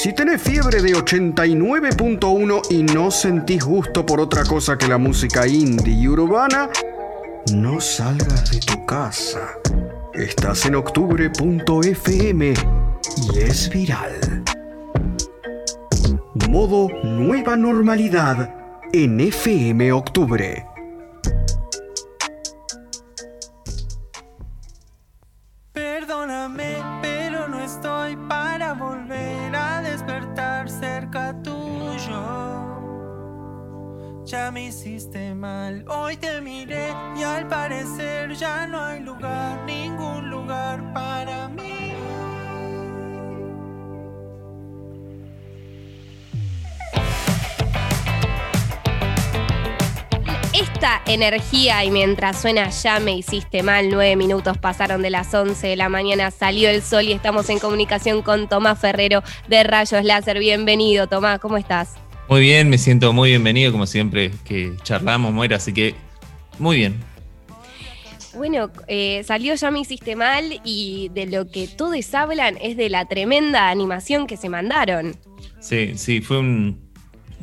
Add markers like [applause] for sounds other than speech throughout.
Si tenés fiebre de 89.1 y no sentís gusto por otra cosa que la música indie y urbana, no salgas de tu casa. Estás en octubre.fm y es viral. Modo Nueva Normalidad en FM Octubre. Ya me hiciste mal, hoy te miré y al parecer ya no hay lugar, ningún lugar para mí. Esta energía y mientras suena ya me hiciste mal, nueve minutos pasaron de las 11 de la mañana, salió el sol y estamos en comunicación con Tomás Ferrero de Rayos Láser. Bienvenido, Tomás, ¿cómo estás? Muy bien, me siento muy bienvenido como siempre que charlamos, Moira, así que muy bien. Bueno, eh, salió Ya me hiciste mal y de lo que todos hablan es de la tremenda animación que se mandaron. Sí, sí, fue un,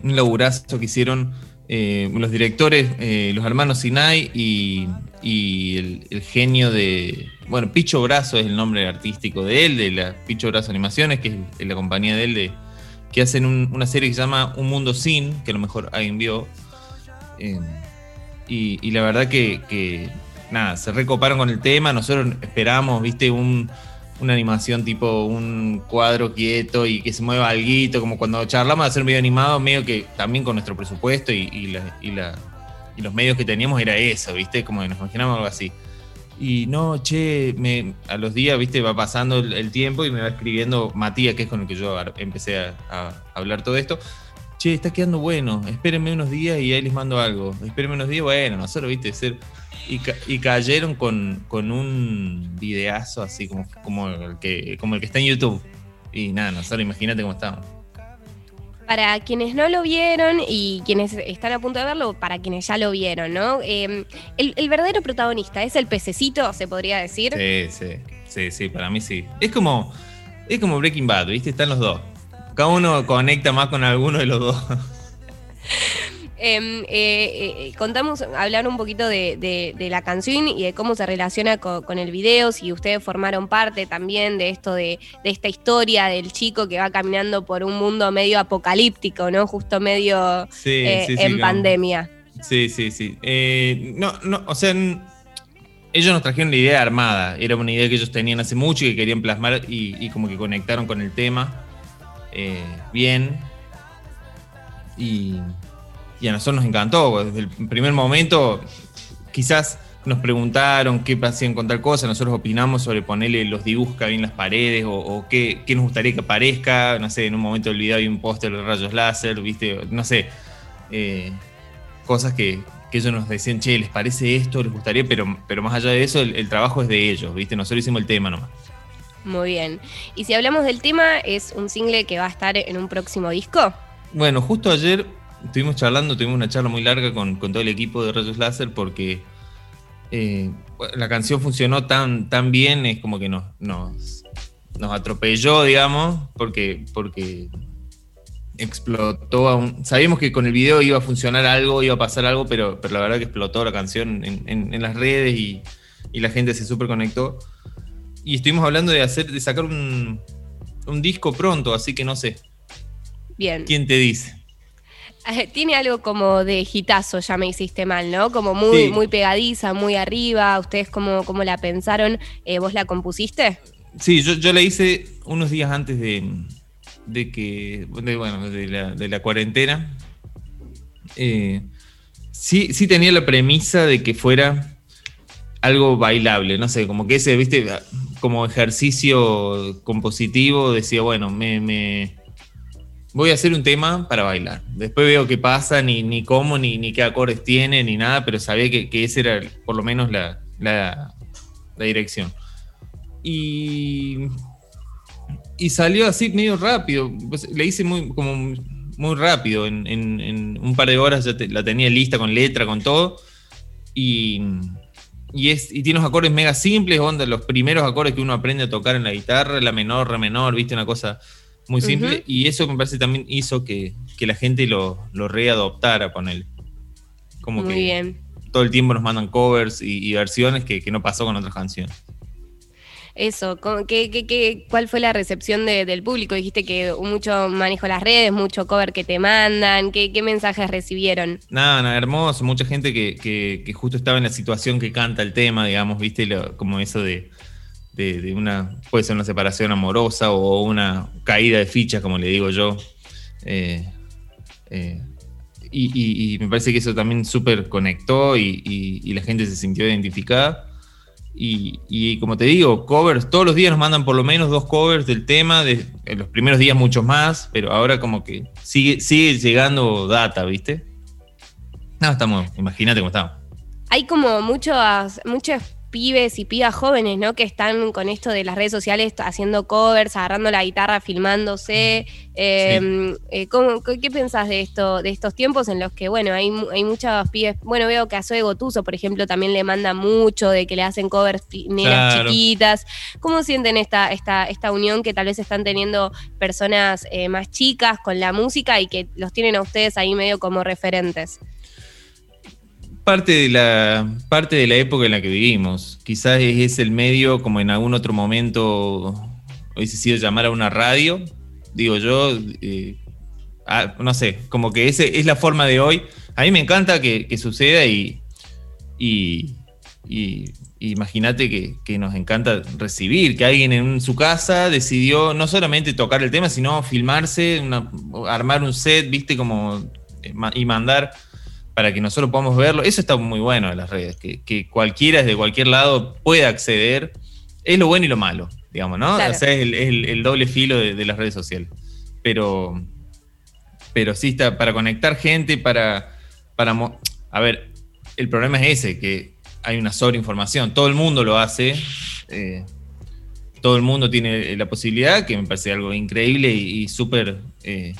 un laburazo que hicieron eh, los directores, eh, los hermanos Sinai y, y el, el genio de. Bueno, Picho Brazo es el nombre artístico de él, de la Picho Brazo Animaciones, que es la compañía de él, de, que hacen un- una serie que se llama Un Mundo Sin, que a lo mejor alguien vio. Eh, y, y la verdad que, que, nada, se recoparon con el tema. Nosotros esperamos, viste, un, una animación tipo un cuadro quieto y que se mueva alguito, como cuando charlamos de hacer un video animado, medio que también con nuestro presupuesto y, y la- y la- los medios que teníamos era eso, viste, como que nos imaginamos algo así. Y no, che, me, a los días, viste, va pasando el, tiempo y me va escribiendo Matías, que es con el que yo empecé a, a hablar todo esto. Che, está quedando bueno, espérenme unos días y ahí les mando algo. Espérenme unos días, bueno, nosotros, viste, ser. Y, ca- y cayeron con, con un videazo así como, como, el que, como el que está en YouTube. Y nada, nosotros imagínate cómo estábamos. Para quienes no lo vieron y quienes están a punto de verlo, para quienes ya lo vieron, ¿no? Eh, el, el verdadero protagonista es el pececito, se podría decir. Sí, sí, sí, sí, para mí sí. Es como, es como Breaking Bad, ¿viste? Están los dos. Cada uno conecta más con alguno de los dos. [laughs] Eh, eh, eh, contamos, hablar un poquito de, de- de la canción y de cómo se relaciona co- con, el video, si ustedes formaron parte también de esto, de, de esta historia del chico que va caminando por un mundo medio apocalíptico, ¿no? Justo medio Sí, sí, sí, en pandemia. Sí, sí, sí. No, no, o sea, ellos nos trajeron la idea armada. Era una idea que ellos tenían hace mucho y que querían plasmar y, y como que conectaron con el tema eh, bien. Y, y a nosotros nos encantó. Desde el primer momento, quizás nos preguntaron qué hacían con tal cosa. Nosotros opinamos sobre ponerle los dibujos que había en las paredes o, o qué, qué nos gustaría que aparezca. No sé, en un momento del video hay un póster de rayos láser, ¿viste? No sé. Eh, cosas que, que ellos nos decían, che, ¿les parece esto? ¿Les gustaría? Pero, pero más allá de eso, el, el trabajo es de ellos, ¿viste? Nosotros hicimos el tema nomás. Muy bien. Y si hablamos del tema, es un single que va a estar en un próximo disco. Bueno, justo ayer estuvimos charlando, tuvimos una charla muy larga con, con todo el equipo de Rayos Láser porque eh, la canción funcionó tan, tan bien, es como que nos, nos, nos atropelló, digamos, porque, porque explotó. a un- sabíamos que con el video iba a funcionar algo, iba a pasar algo, pero, pero la verdad que explotó la canción en, en- en las redes y, y la gente se super conectó. Y estuvimos hablando de hacer, de sacar un, un disco pronto, así que no sé. Bien. ¿Quién te dice? Eh, Tiene algo como de hitazo, ya me hiciste mal, ¿no? Como muy, Sí. muy pegadiza, muy arriba. ¿Ustedes cómo, cómo la pensaron? Eh, ¿Vos la compusiste? Sí, yo, yo la hice unos días antes de, de que, de, bueno, de la, de la cuarentena. Eh, sí, sí tenía la premisa de que fuera algo bailable, no sé, como que ese, viste, como ejercicio compositivo, decía, bueno, me, me- voy a hacer un tema para bailar. Después veo qué pasa, ni, cómo, ni, qué acordes tiene, ni nada, pero sabía que, que esa era por lo menos la, dirección. Y, y salió así medio rápido. Pues, le hice muy, como muy rápido. En, un par de horas ya la tenía lista con letra, con todo. Y, y, es, y tiene unos acordes mega simples, onda, los primeros acordes que uno aprende a tocar en la guitarra, la menor, re menor, viste, una cosa muy simple. Y eso me parece también hizo que, que la gente lo, lo readoptara con él. Como Muy que bien. todo el tiempo nos mandan covers y, y versiones que, que no pasó con otras canciones. Eso, ¿cómo- ¿qué, qué, qué- cuál fue la recepción de- del público? Dijiste que mucho manejo las redes, mucho cover que te mandan, ¿qué, qué mensajes recibieron? Nada, nada, hermoso. Mucha gente que, que- que justo estaba en la situación que canta el tema, digamos, viste, Lo- como eso de, de- una, puede ser una separación amorosa o una caída de fichas, como le digo yo. Eh, eh, y, me parece que eso también súper conectó y, la gente se sintió identificada. Y, y como te digo, covers, todos los días nos mandan por lo menos dos covers del tema, de, en los primeros días muchos más, pero ahora como que sigue, sigue llegando data, ¿viste? No, estamos, imagínate cómo estamos. Hay como muchos, muchos pibes y pibas jóvenes, ¿no? Que están con esto de las redes sociales haciendo covers, agarrando la guitarra, filmándose. Eh, eh, ¿cómo- qué, qué pensás de esto, de estos tiempos en los que, bueno, hay, hay muchos pibes, bueno, veo que a Zoe Gotuso, por ejemplo, también le manda mucho de que le hacen covers Claro. chiquitas. ¿Cómo sienten esta, esta, esta unión que tal vez están teniendo personas eh, más chicas con la música y que los tienen a ustedes ahí medio como referentes? Parte de, la, parte de la época en la que vivimos. Quizás es, el medio, como en algún otro momento hubiese sido llamar a una radio. Digo yo, eh, ah, no sé, como que ese es la forma de hoy. A mí me encanta que, que suceda y, y, imagínate que, que nos encanta recibir, que alguien en su casa decidió no solamente tocar el tema, sino filmarse, armar un set, viste, como eh, y mandar para que nosotros podamos verlo. Eso está muy bueno en las redes, que, que cualquiera desde cualquier lado pueda acceder. Es lo bueno y lo malo, digamos, ¿no? Claro. O sea, es el, es el- el doble filo de, de las redes sociales. Pero, pero sí está para conectar gente, para, para... A ver, el problema es ese, que hay una sobreinformación. Todo el mundo lo hace. eh, todo el mundo tiene la posibilidad, que me parece algo increíble y, y súper... eh,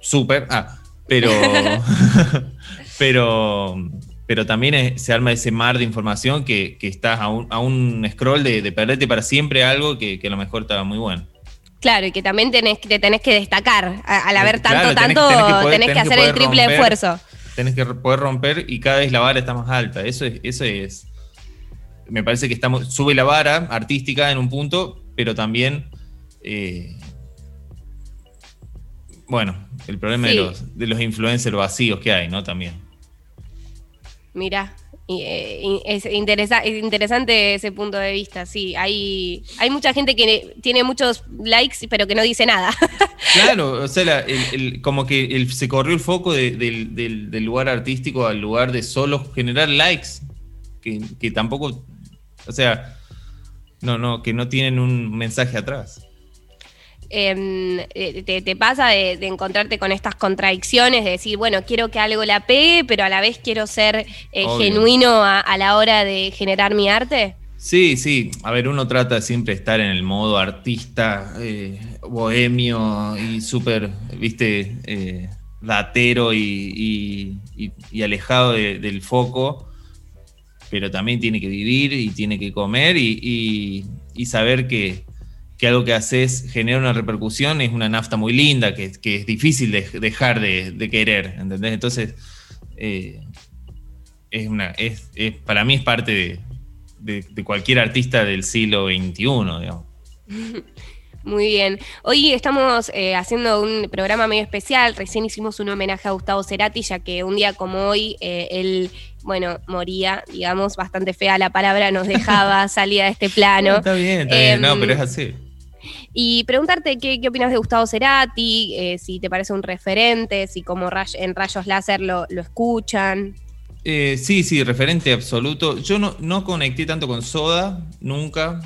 súper... Ah, pero... [laughs] pero... Pero también es- se arma ese mar de información que, que estás a un, a un scroll de, de perderte para siempre algo que, que a lo mejor estaba muy bueno. Claro, y que también tenés, te tenés que destacar. Al haber tanto, Claro, tenés- tanto, tenés que poder- tenés que tenés que hacer el triple romper. esfuerzo. tenés que poder romper y cada vez la vara está más alta. Eso es, eso es. Me parece que estamos. Sube la vara artística en un punto, pero también. eh, bueno, el problema Sí. de, los, de los influencers vacíos que hay, ¿no? También. Mira, es, interesa- es interesante ese punto de vista, sí. Hay, hay mucha gente que tiene muchos likes, pero que no dice nada. [laughs] Claro, o sea, la- el- el- como que el- se corrió el foco de- del, del- del lugar artístico al lugar de solo generar likes, que, que tampoco, o sea, no, no, que no tienen un mensaje atrás. Em, eh, te, te pasa de, de encontrarte con estas contradicciones, de decir, bueno, quiero que algo la pegue, pero a la vez quiero ser eh, genuino a, a la hora de generar mi arte. Sí, sí. A ver, uno trata de siempre estar en el modo artista, eh, bohemio y súper, viste, datero y, y- y- y alejado de- del foco, pero también tiene que vivir y tiene que comer y- y saber que, que algo que haces genera una repercusión es una nafta muy linda, que, que es difícil de dejar de, de querer, ¿entendés? Entonces, eh, es una, es, es- para mí es parte de, cualquier artista del siglo XXI, digamos. [laughs] Muy bien. Hoy estamos eh, haciendo un programa medio especial. Recién hicimos un homenaje a Gustavo Cerati, ya que un día como hoy eh, él, bueno, moría, digamos, bastante fea la palabra, nos dejaba, [laughs] salía de este plano. Está bien, está bien, no, pero es así. Y preguntarte qué, qué opinas de Gustavo Cerati, eh, si te parece un referente, si como en Rayos Láser lo, lo escuchan. Eh, sí, sí, referente absoluto. Yo no, no conecté tanto con Soda, nunca,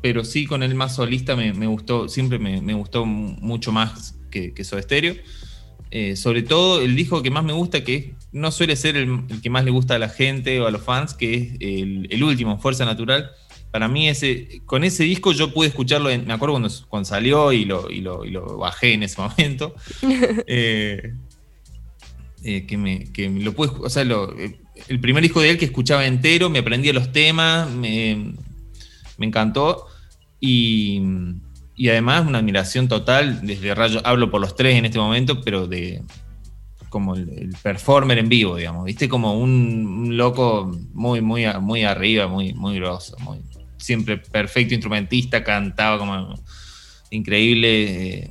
pero sí con él más solista me, gustó, siempre me, gustó mu- mucho más que, que Soda Stereo. Eh, sobre todo el disco que más me gusta, que no suele ser el, el que más le gusta a la gente o a los fans, que es el, el último, Fuerza Natural. Para mí, ese, con ese disco yo pude escucharlo, me acuerdo cuando, salió y lo, y, lo, y lo bajé en ese [laughs] momento. Eh, eh, que me, que lo pude, o sea, eh, el primer disco de él que escuchaba entero, me aprendía los temas, me, me encantó. Y, y además una admiración total desde Rayos, hablo por los tres en este momento, pero de como el, performer en vivo, digamos, viste como un, loco muy, muy, muy arriba, muy, muy grosso, muy, siempre perfecto instrumentista, cantaba como increíble. Eh,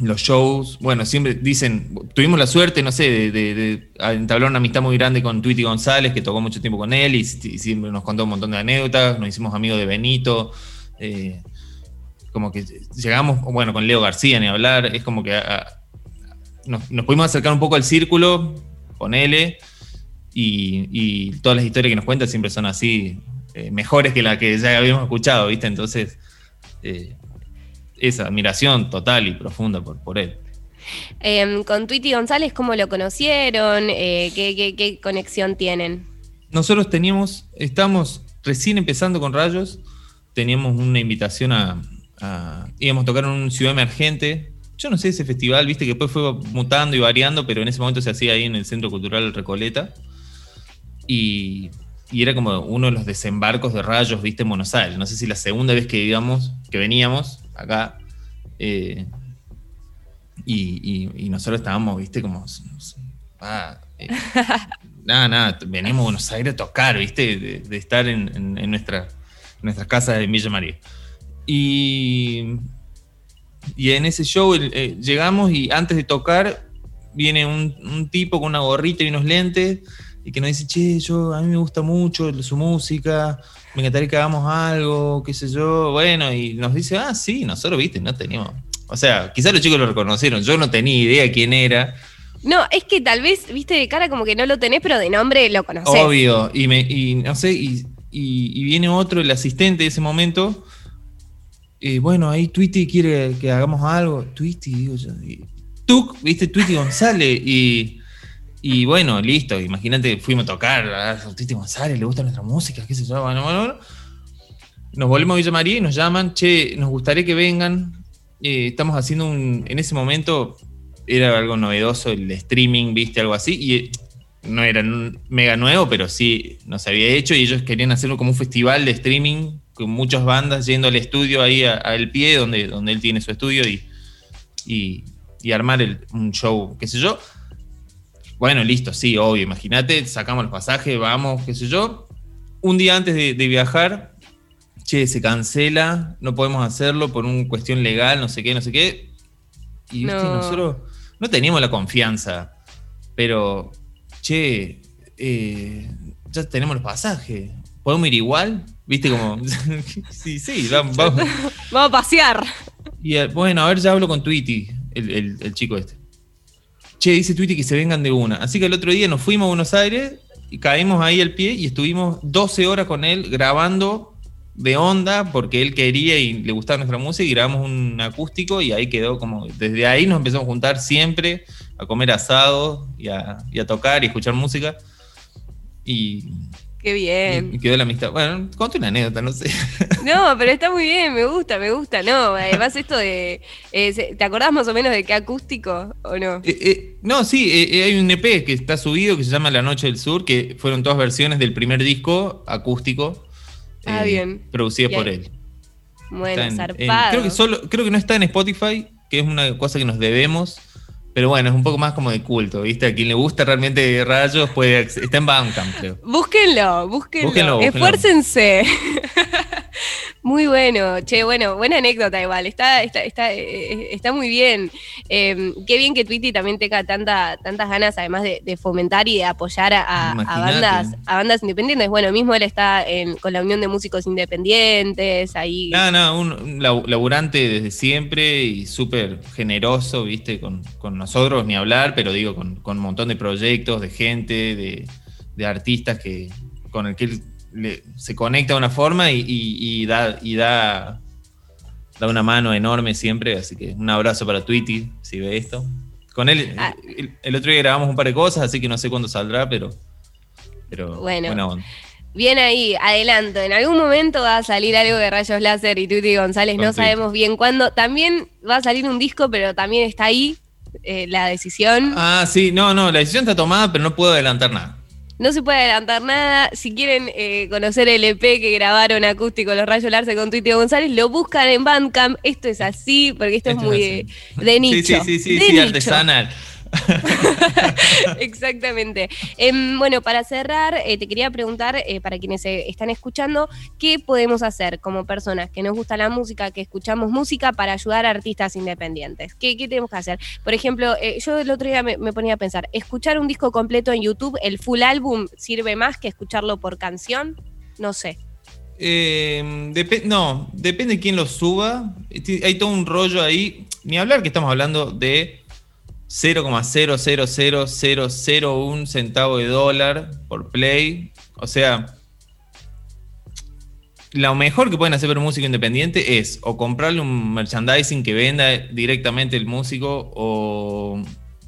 los shows, bueno, siempre dicen, tuvimos la suerte, no sé, de, entablar una amistad muy grande con Twitty González, que tocó mucho tiempo con él y, siempre nos contó un montón de anécdotas, nos hicimos amigos de Benito, eh, como que llegamos, bueno, con Leo García ni hablar, es como que nos, pudimos acercar un poco al círculo, con él, y, todas las historias que nos cuenta siempre son así, eh, mejores que las que ya habíamos escuchado, ¿viste? Entonces, eh, esa admiración total y profunda por, por él. Em, con Twitty González, ¿cómo lo conocieron? Eh, ¿qué, conexión tienen? Nosotros teníamos, estamos recién empezando con Rayos, teníamos una invitación a, íbamos a tocar en un ciudad emergente. Yo no sé ese festival, viste que después fue mutando y variando, pero en ese momento se hacía ahí en el Centro Cultural Recoleta. Y, y era como uno de los desembarcos de rayos, viste, en Buenos Aires. No sé si la segunda vez que íbamos, que veníamos, acá. Eh, y, nosotros estábamos, viste, como. Ah, eh, [laughs] nada, nada, venimos a Buenos Aires a tocar, viste, de, estar en, nuestra, nuestras casas de Villa María. Y, y en ese show eh, llegamos y antes de tocar viene un, un, tipo con una gorrita y unos lentes y que nos dice, che, yo, a mí me gusta mucho su música, me encantaría que hagamos algo, qué sé yo, bueno, y nos dice, ah, sí, nosotros, viste, no teníamos, o sea, quizás los chicos lo reconocieron, yo no tenía idea quién era. No, es que tal vez, viste, de cara como que no lo tenés, pero de nombre lo conocés. Obvio, y, me, y no sé, y, viene otro, el asistente de ese momento, y bueno, ahí Twitty quiere que hagamos algo, Twitty, digo yo, y, viste, Twitty González, y y bueno, listo, imagínate, fuimos a tocar a Titi González, le gusta nuestra música, qué sé yo, bueno, bueno, Nos volvemos a Villa María y nos llaman, che, nos gustaría que vengan. Eh, estamos haciendo un, en ese momento era algo novedoso el streaming, viste, algo así, y eh, no era mega nuevo, pero sí nos había hecho y ellos querían hacerlo como un festival de streaming con muchas bandas yendo al estudio ahí al pie donde, donde él tiene su estudio y, y, armar un show, qué sé yo. Bueno, listo, sí, obvio. Imagínate, sacamos los pasajes, vamos, qué sé yo. Un día antes de, viajar, che, se cancela, no podemos hacerlo por una cuestión legal, no sé qué, no sé qué. Y nosotros no teníamos la confianza, pero, che, eh, ya tenemos los pasajes. ¿Podemos ir igual? ¿Viste como? [laughs] sí, sí, vamos, vamos. [laughs] vamos a pasear. Y eh, bueno, a ver, ya hablo con Tweety, el chico este che, dice Twitty que se vengan de una. Así que el otro día nos fuimos a Buenos Aires y caímos ahí al pie y estuvimos 12 horas con él grabando de onda porque él quería y le gustaba nuestra música y grabamos un acústico y ahí quedó como, desde ahí nos empezamos a juntar siempre a comer asado y a, y a tocar y escuchar música. Y Qué bien. Y, quedó la amistad. Bueno, conté una anécdota, no sé. [laughs] No, pero está muy bien, me gusta, me gusta. No, además esto de. Eh, ¿Te acordás más o menos de qué acústico o no? Eh, eh, no, sí, hay un EP que está subido que se llama La Noche del Sur, que fueron todas versiones del primer disco acústico. Ah, bien. Producidas por él. Bueno, zarpado. creo, que solo, creo que no está en Spotify, que es una cosa que nos debemos. Pero bueno, es un poco más como de culto, ¿viste? A quien le gusta realmente Rayos puede está en Bandcamp, creo. Búsquenlo, búsquenlo. búsquenlo. Esfuércense. Muy bueno, che, bueno, buena anécdota igual, está, está, está, eh, está muy bien. Em, qué bien que Twitty también tenga tanta, tantas ganas, además de, fomentar y de apoyar a, bandas, a bandas independientes. Bueno, mismo él está con la Unión de Músicos Independientes, ahí. No, no, un, laburante desde siempre y súper generoso, viste, con, nosotros ni hablar, pero digo, con, un montón de proyectos, de gente, de, de artistas que con el que él se conecta de una forma y, da, y da, da una mano enorme siempre. Así que un abrazo para Twitty, si ve esto. Con él, ah. el, otro día grabamos un par de cosas, así que no sé cuándo saldrá, pero, pero bueno. buena Bien ahí, adelanto. En algún momento va a salir algo de Rayos Láser y Twitty González, no sabemos bien cuándo. También va a salir un disco, pero también está ahí eh, la decisión. Ah, sí, no, no, la decisión está tomada, pero no puedo adelantar nada. No se puede adelantar nada. Si quieren eh, conocer el EP que grabaron acústico Los Rayos Larce con Tuitio González, lo buscan en Bandcamp. Esto es así, porque esto, es muy de, de, nicho. Sí, sí, sí, sí, artesanal. [laughs] Exactamente. Em, bueno, para cerrar, eh, te quería preguntar, eh, para quienes están escuchando, ¿qué podemos hacer como personas que nos gusta la música, que escuchamos música, para ayudar a artistas independientes? ¿Qué, tenemos que hacer? Por ejemplo, eh, yo el otro día me, ponía a pensar, ¿escuchar un disco completo en YouTube, el full álbum, sirve más que escucharlo por canción? No sé. Em, no, depende de quién lo suba. Hay todo un rollo ahí. Ni hablar que estamos hablando de 0,000001 centavo de dólar por play. O sea, lo mejor que pueden hacer para un músico independiente es o comprarle un merchandising que venda directamente el músico o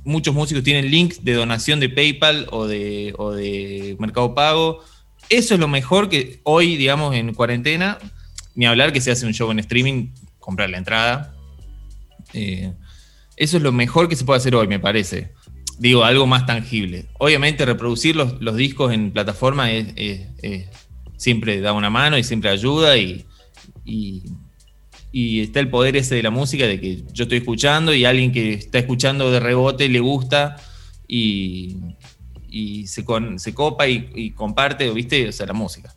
muchos músicos tienen links de donación de PayPal o de, o de Mercado Pago. Eso es lo mejor que hoy, digamos, en cuarentena, ni hablar que se hace un show en streaming, comprar la entrada. Eh, eso es lo mejor que se puede hacer hoy, me parece. Digo, algo más tangible. Obviamente, reproducir los, discos en plataforma siempre da una mano y siempre ayuda y, está el poder ese de la música de que yo estoy escuchando y alguien que está escuchando de rebote le gusta y, se, se, copa y, comparte, ¿viste? O sea, la música.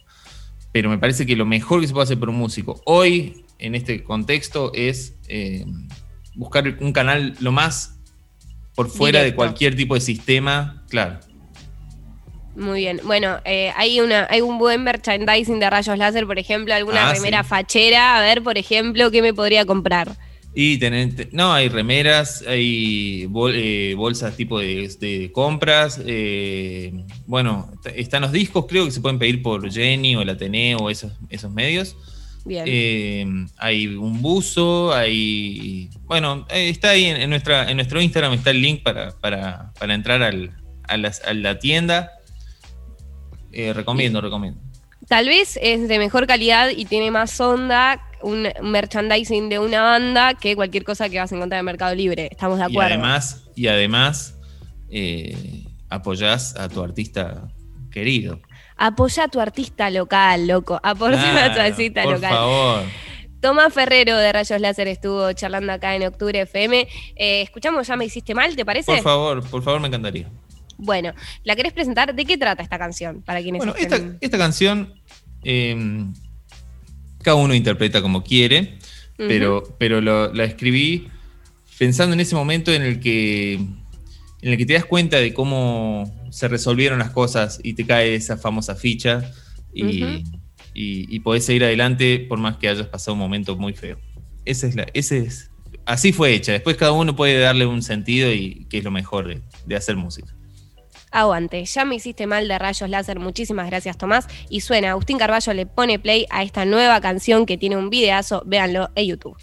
Pero me parece que lo mejor que se puede hacer por un músico hoy, en este contexto, es eh, buscar un canal lo más por fuera de cualquier tipo de sistema, claro. Muy bien. Bueno, eh, hay una, hay un buen merchandising de rayos láser, por ejemplo, alguna ah, remera fachera. A ver, por ejemplo, ¿qué me podría comprar? Y tener, no, hay remeras, hay eh, bolsas tipo de, compras. Eh, bueno, están los discos, creo que se pueden pedir por Jenny o el Ateneo o esos, esos medios. Eh, hay un buzo, hay. Bueno, eh, está ahí en, nuestra, en nuestro Instagram, está el link para, entrar a, la, tienda. Eh, recomiendo, recomiendo. Tal vez es de mejor calidad y tiene más onda un merchandising de una banda que cualquier cosa que vas a encontrar en Mercado Libre. Estamos de acuerdo. Y además, y además apoyás a tu artista querido. Apoya a tu artista local, loco. Apoya a tu artista local. Por favor. Tomás Ferrero de Rayos Láser estuvo charlando acá en Octubre FM. Eh, escuchamos Ya me hiciste mal, ¿te parece? Por favor, por favor, me encantaría. Bueno, ¿la querés presentar? ¿De qué trata esta canción? Para quienes bueno, esta, canción em, cada uno interpreta como quiere, pero, pero la escribí pensando en ese momento en el que en el que te das cuenta de cómo se resolvieron las cosas y te cae esa famosa ficha y, podés seguir adelante por más que hayas pasado un momento muy feo. Esa es la, ese es, así fue hecha. Después cada uno puede darle un sentido y que es lo mejor de, de hacer música. Aguante, ya me hiciste mal de rayos láser, muchísimas gracias Tomás. Y suena, Agustín Carballo le pone play a esta nueva canción que tiene un videazo, véanlo en YouTube.